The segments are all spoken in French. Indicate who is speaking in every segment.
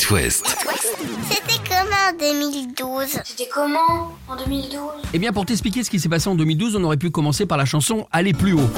Speaker 1: It West.
Speaker 2: C'était comment en 2012
Speaker 3: C'était comment en 2012
Speaker 4: Eh bien, pour t'expliquer ce qui s'est passé en 2012, on aurait pu commencer par la chanson Aller plus haut.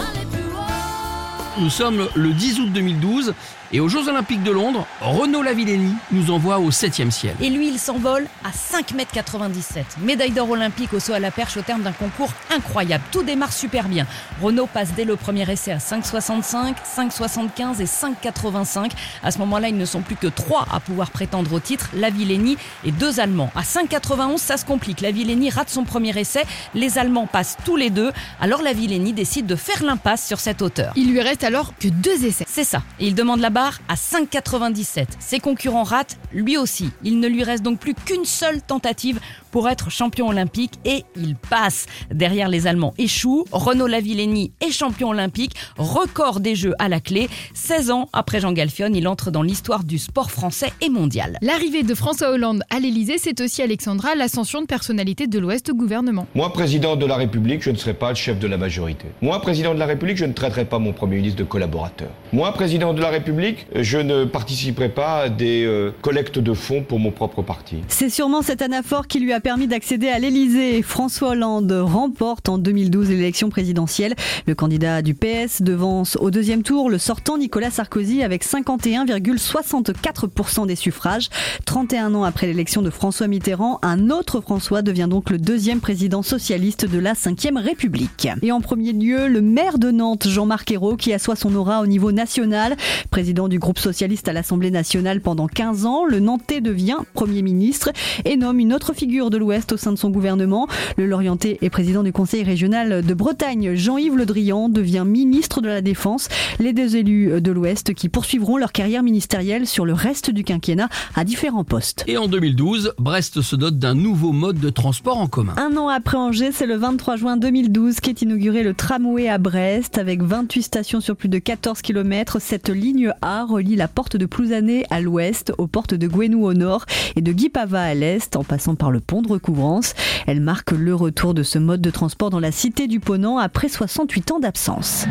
Speaker 4: Nous sommes le 10 août 2012 et aux Jeux Olympiques de Londres, Renaud Lavillenie nous envoie au 7e ciel.
Speaker 5: Et lui, il s'envole à 5,97 m. Médaille d'or olympique au saut à la perche au terme d'un concours incroyable. Tout démarre super bien. Renault passe dès le premier essai à 5,65, 5,75 et 5,85. À ce moment-là, ils ne sont plus que trois à pouvoir prétendre au titre, Lavillenie et deux Allemands. À 5,91, ça se complique. Lavillenie rate son premier essai. Les Allemands passent tous les deux. Alors Lavillenie décide de faire l'impasse sur cette hauteur.
Speaker 6: Il lui reste alors que deux essais.
Speaker 5: C'est ça. Et il demande la à 5,97. Ses concurrents ratent, lui aussi. Il ne lui reste donc plus qu'une seule tentative pour être champion olympique et il passe. Derrière les Allemands échouent. Renaud Lavillenie est champion olympique, record des Jeux à la clé. 16 ans après Jean Galfione, il entre dans l'histoire du sport français et mondial.
Speaker 6: L'arrivée de François Hollande à l'Elysée, c'est aussi Alexandra l'ascension de personnalité de l'Ouest au gouvernement.
Speaker 7: Moi, président de la République, je ne serai pas le chef de la majorité. Moi, président de la République, je ne traiterai pas mon Premier ministre de collaborateur. Moi, président de la République, je ne participerai pas à des euh, collectes de fonds pour mon propre parti.
Speaker 8: C'est sûrement cette anaphore qui lui a permis d'accéder à l'Elysée. François Hollande remporte en 2012 l'élection présidentielle. Le candidat du PS devance au deuxième tour le sortant Nicolas Sarkozy avec 51,64% des suffrages. 31 ans après l'élection de François Mitterrand, un autre François devient donc le deuxième président socialiste de la Ve République. Et en premier lieu, le maire de Nantes, Jean-Marc Ayrault, qui assoit son aura au niveau national. Président du groupe socialiste à l'Assemblée nationale pendant 15 ans, le Nantais devient Premier ministre et nomme une autre figure de l'Ouest au sein de son gouvernement. Le Lorientais et président du Conseil régional de Bretagne, Jean-Yves Le Drian, devient ministre de la Défense. Les deux élus de l'Ouest qui poursuivront leur carrière ministérielle sur le reste du quinquennat à différents postes.
Speaker 4: Et en 2012, Brest se dote d'un nouveau mode de transport en commun.
Speaker 8: Un an après Angers, c'est le 23 juin 2012 qu'est inauguré le tramway à Brest avec 28 stations sur plus de 14 km. Cette ligne A relie la porte de Plouzané à l'ouest aux portes de Gouenou au nord et de Guipava à l'est en passant par le pont de recouvrance. Elle marque le retour de ce mode de transport dans la cité du Ponant après 68 ans d'absence.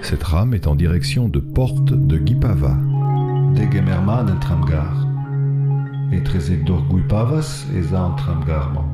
Speaker 9: Cette rame est en direction de Porte de Guipava.
Speaker 10: Degemerman tramgar. Et trezek dor Guipavas et za tramgarman.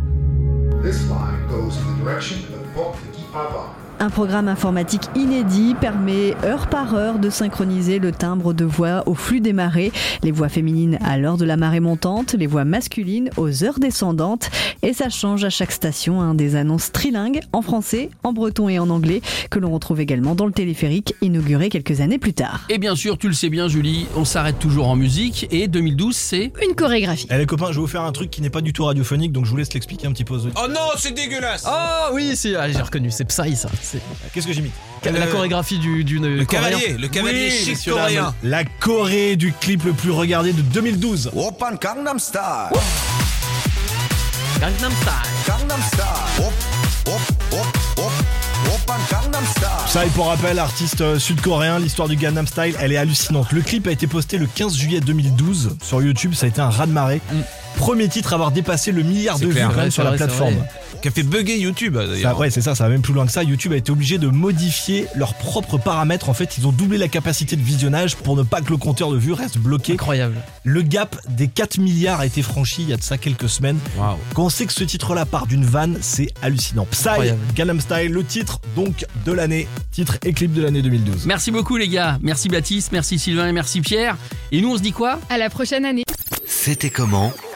Speaker 11: This line goes in the direction of Porte de Guipava.
Speaker 8: Un programme informatique inédit permet heure par heure de synchroniser le timbre de voix au flux des marées, les voix féminines à l'heure de la marée montante, les voix masculines aux heures descendantes et ça change à chaque station hein, des annonces trilingues en français, en breton et en anglais que l'on retrouve également dans le téléphérique inauguré quelques années plus tard.
Speaker 4: Et bien sûr, tu le sais bien Julie, on s'arrête toujours en musique et 2012 c'est
Speaker 6: Une chorégraphie.
Speaker 12: Eh les copains, je vais vous faire un truc qui n'est pas du tout radiophonique donc je vous laisse l'expliquer un petit peu aux auditeurs.
Speaker 13: Oh non, c'est dégueulasse
Speaker 14: Oh oui, c'est, ah, j'ai reconnu, c'est Psy ça. C'est
Speaker 12: Qu'est-ce que j'ai mis
Speaker 14: la chorégraphie du, du
Speaker 13: Le cavalier, le cavalier
Speaker 12: Oui,
Speaker 13: chic
Speaker 12: messieurs,
Speaker 13: coréen.
Speaker 12: dames, La Corée du clip le plus regardé de 2012.
Speaker 11: Open Gangnam Style.
Speaker 14: Gangnam Style.
Speaker 11: Gangnam Style. Hop, hop, hop, hop. Open Gangnam Style.
Speaker 12: Ça et pour rappel, artiste euh, sud-coréen, l'histoire du Gangnam Style, elle est hallucinante. Le clip a été posté le 15 juillet 2012 sur YouTube, ça a été un raz-de-marée. Premier titre à avoir dépassé le milliard de vues
Speaker 13: clair.
Speaker 14: Ouais,
Speaker 12: sur la
Speaker 14: vrai,
Speaker 12: plateforme.
Speaker 13: Qui a fait bugger YouTube d'ailleurs.
Speaker 12: ouais, c'est ça, ça va même plus loin que ça. YouTube a été obligé de modifier leurs propres paramètres. En fait, ils ont doublé la capacité de visionnage pour ne pas que le compteur de vues reste bloqué.
Speaker 14: Incroyable.
Speaker 12: Le gap des 4 milliards a été franchi il y a de ça quelques semaines. Quand on sait que ce titre-là part d'une vanne, c'est hallucinant. Psy,
Speaker 14: Incroyable.
Speaker 12: Gangnam Style, le titre donc de l'année, titre et clip de l'année 2012.
Speaker 4: Merci beaucoup les gars, merci Baptiste, merci Sylvain et merci Pierre. Et nous on se dit quoi?
Speaker 6: À la prochaine année.
Speaker 1: C'était comment?